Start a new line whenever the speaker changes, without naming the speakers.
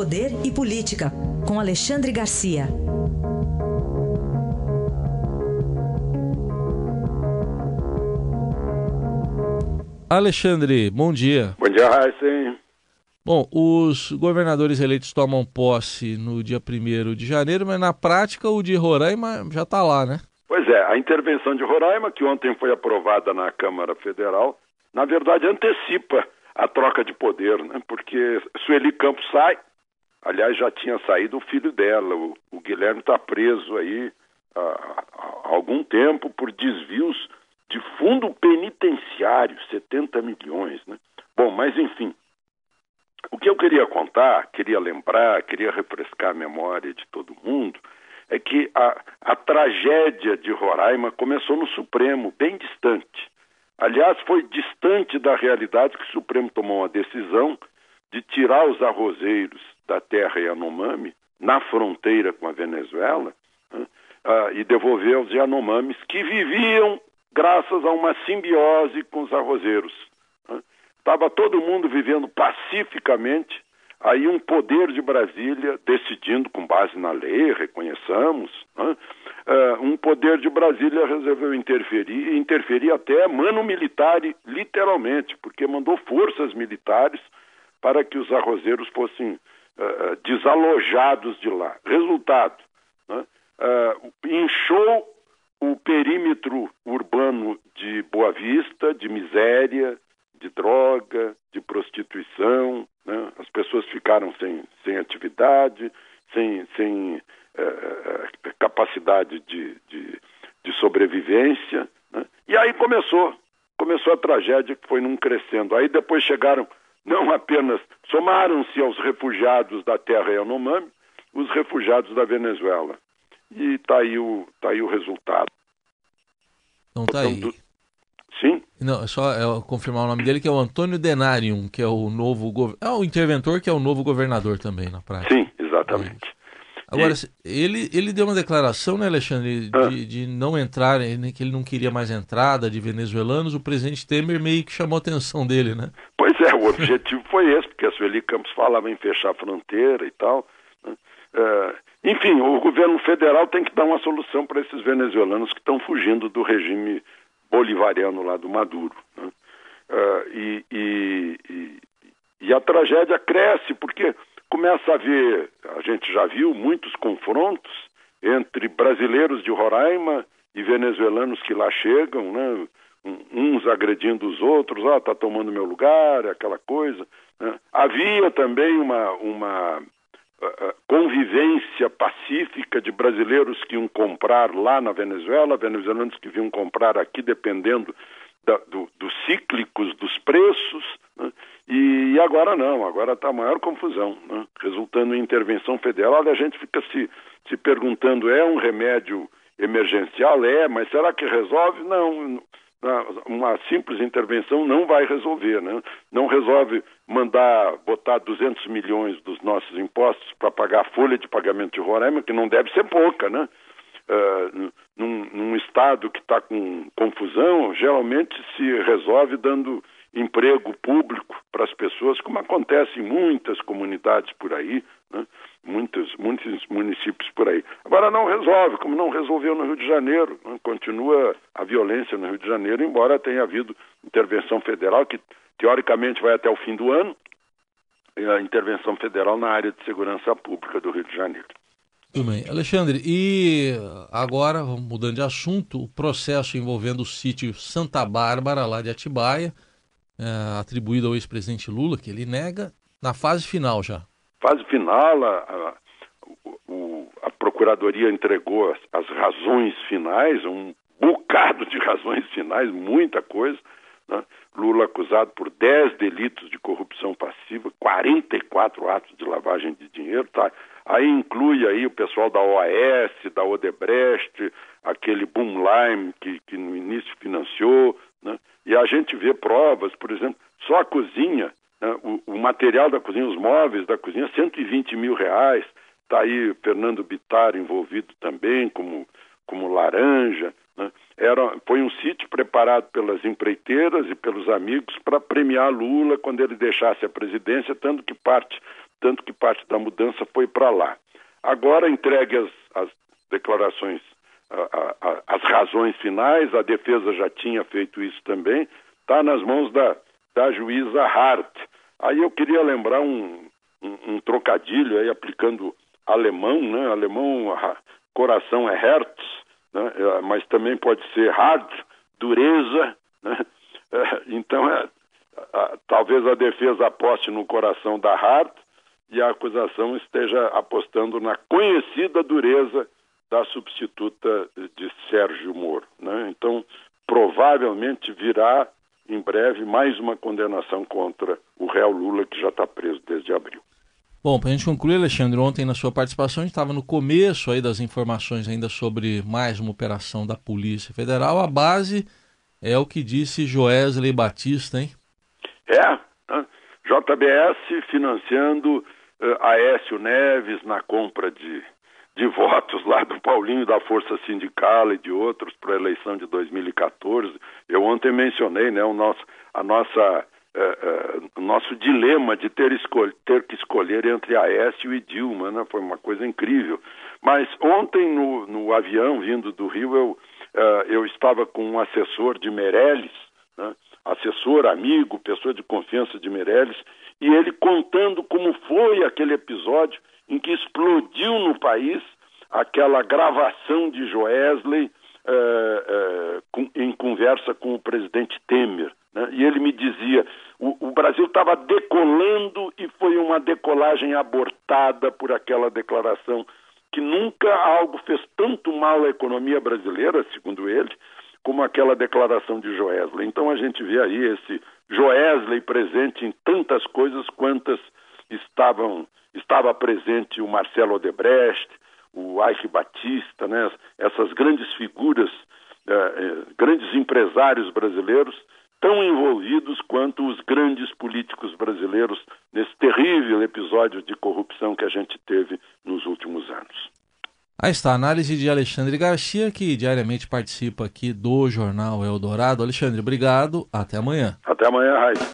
Poder e Política, com Alexandre Garcia.
Alexandre, bom dia.
Bom dia, Raíssen.
Bom, os governadores eleitos tomam posse no dia 1 de janeiro, mas na prática o de Roraima já está lá, né?
Pois é, a intervenção de Roraima, que ontem foi aprovada na Câmara Federal, na verdade antecipa a troca de poder, né? porque Sueli Campos sai, aliás já tinha saído o filho dela, o, o Guilherme está preso aí há, há algum tempo por desvios de fundo penitenciário, 70 milhões, né? Bom, mas enfim, o que eu queria contar, queria lembrar, queria refrescar a memória de todo mundo, é que a, a tragédia de Roraima começou no Supremo, bem distante. Aliás, foi distante da realidade que o Supremo tomou a decisão de tirar os arrozeiros da terra Yanomami, na fronteira com a Venezuela, né, uh, e devolver aos Yanomamis que viviam graças a uma simbiose com os arrozeiros. Estava né. todo mundo vivendo pacificamente, aí um poder de Brasília decidindo com base na lei, reconheçamos, né? uh, um poder de Brasília resolveu interferir, e interferir até mano militar, literalmente, porque mandou forças militares para que os arrozeiros fossem uh, desalojados de lá. Resultado, né? uh, inchou o perímetro urbano de Boa Vista, de miséria, de droga, de prostituição, né? as pessoas ficaram sem, sem atividade, sem, sem é, capacidade de, de, de sobrevivência. Né? E aí começou, começou a tragédia que foi num crescendo. Aí depois chegaram, não apenas, somaram-se aos refugiados da terra Yanomami, os refugiados da Venezuela. E está aí, o, tá aí o resultado.
Não está aí. Do...
Sim?
Não, é só é, confirmar o nome dele, que é o Antônio Denarium, que é o novo... Go... É o interventor, que é o novo governador também, na prática.
Sim, exatamente. É.
Agora, ele, ele deu uma declaração, né, Alexandre, ah. de, de não entrar, né, que ele não queria mais entrada de venezuelanos. O presidente Temer meio que chamou a atenção dele, né?
Pois é, o objetivo foi esse, porque a Sueli Campos falava em fechar a fronteira e tal. Né? É, enfim, o governo federal tem que dar uma solução para esses venezuelanos que estão fugindo do regime bolivariano lá do Maduro. Né? É, e, e, e, e a tragédia cresce, porque começa a haver, a gente já viu muitos confrontos entre brasileiros de Roraima e venezuelanos que lá chegam, né? uns agredindo os outros, ah, está tomando meu lugar, aquela coisa. Né? Havia também uma, uma uh, convivência pacífica de brasileiros que iam comprar lá na Venezuela, venezuelanos que vinham comprar aqui, dependendo da, do, dos cíclicos dos preços. Né? E, agora não, agora está maior confusão, né? resultando em intervenção federal. Olha, a gente fica se, se perguntando: é um remédio emergencial? É, mas será que resolve? Não, uma simples intervenção não vai resolver, né? Não resolve mandar botar 200 milhões dos nossos impostos para pagar a folha de pagamento de Roraima, que não deve ser pouca, né? Uh, num, num estado que está com confusão, geralmente se resolve dando emprego público para as pessoas, como acontece em muitas comunidades por aí, né? muitos, muitos municípios por aí. Agora não resolve, como não resolveu no Rio de Janeiro. Né? Continua a violência no Rio de Janeiro, embora tenha havido intervenção federal, que teoricamente vai até o fim do ano, a intervenção federal na área de segurança pública do Rio de Janeiro.
Tudo bem. Alexandre, e agora, mudando de assunto, o processo envolvendo o sítio Santa Bárbara, lá de Atibaia, é, atribuído ao ex-presidente Lula, que ele nega, na fase final já.
Fase final, a, a, o, a Procuradoria entregou as, as, razões finais, um bocado de razões finais, muita coisa. Né? Lula acusado por 10 delitos de corrupção passiva, 44 atos de lavagem de dinheiro, tá? Aí inclui aí o pessoal da OAS, da Odebrecht, aquele Boomlime que, que no início financiou, a gente vê provas, por exemplo, só a cozinha, né? o, o, material da cozinha, os móveis da cozinha, 120 mil reais. Está aí Fernando Bittar envolvido também, como, como laranja. Né? Era, foi um sítio preparado pelas empreiteiras e pelos amigos para premiar Lula quando ele deixasse a presidência, tanto que parte tanto que parte da mudança foi para lá. Agora entregue as, as declarações, as razões finais, a defesa já tinha feito isso também, está nas mãos da, da juíza Hart. Aí eu queria lembrar um, um, um trocadilho aí aplicando alemão, né? Alemão, coração é Herz, né? É, mas também pode ser hard, dureza, né? É, então, é, talvez a defesa aposte no coração da Hart e a acusação esteja apostando na conhecida dureza da substituta de Sérgio Moro. Né? Então, provavelmente virá em breve mais uma condenação contra o réu Lula, que já está preso desde abril.
Bom, para a gente concluir, Alexandre, ontem na sua participação a gente estava no começo aí das informações ainda sobre mais uma operação da Polícia Federal. A base é o que disse Joesley Batista, hein?
É, né? JBS financiando uh, Aécio Neves na compra de, de votos lá do Paulinho da Força Sindical e de outros para a eleição de 2014. Eu ontem mencionei né, o nosso, a nossa é, é, nosso dilema de ter, ter, que escolher entre Aécio e Dilma, né? foi uma coisa incrível. Mas ontem no, no avião vindo do Rio eu, é, eu estava com um assessor de Meirelles, né? assessor, amigo, pessoa de confiança de Meirelles, e ele contando como foi aquele episódio em que explodiu no país aquela gravação de Joesley é, com, em conversa com o presidente Temer. Né? E ele me dizia: o, o Brasil estava decolando e foi uma decolagem abortada por aquela declaração que nunca algo fez tanto mal à economia brasileira, segundo ele, como aquela declaração de Joesley. Então a gente vê aí esse Joesley presente em tantas coisas quantas estavam estava presente o Marcelo Odebrecht, o Ike Batista, né? essas grandes figuras, eh, eh, grandes empresários brasileiros tão envolvidos quanto os grandes políticos brasileiros nesse terrível episódio de corrupção que a gente teve nos últimos anos.
Aí está a análise de Alexandre Garcia, que diariamente participa aqui do Jornal Eldorado. Alexandre, obrigado. Até amanhã.
Até amanhã, Raíssa.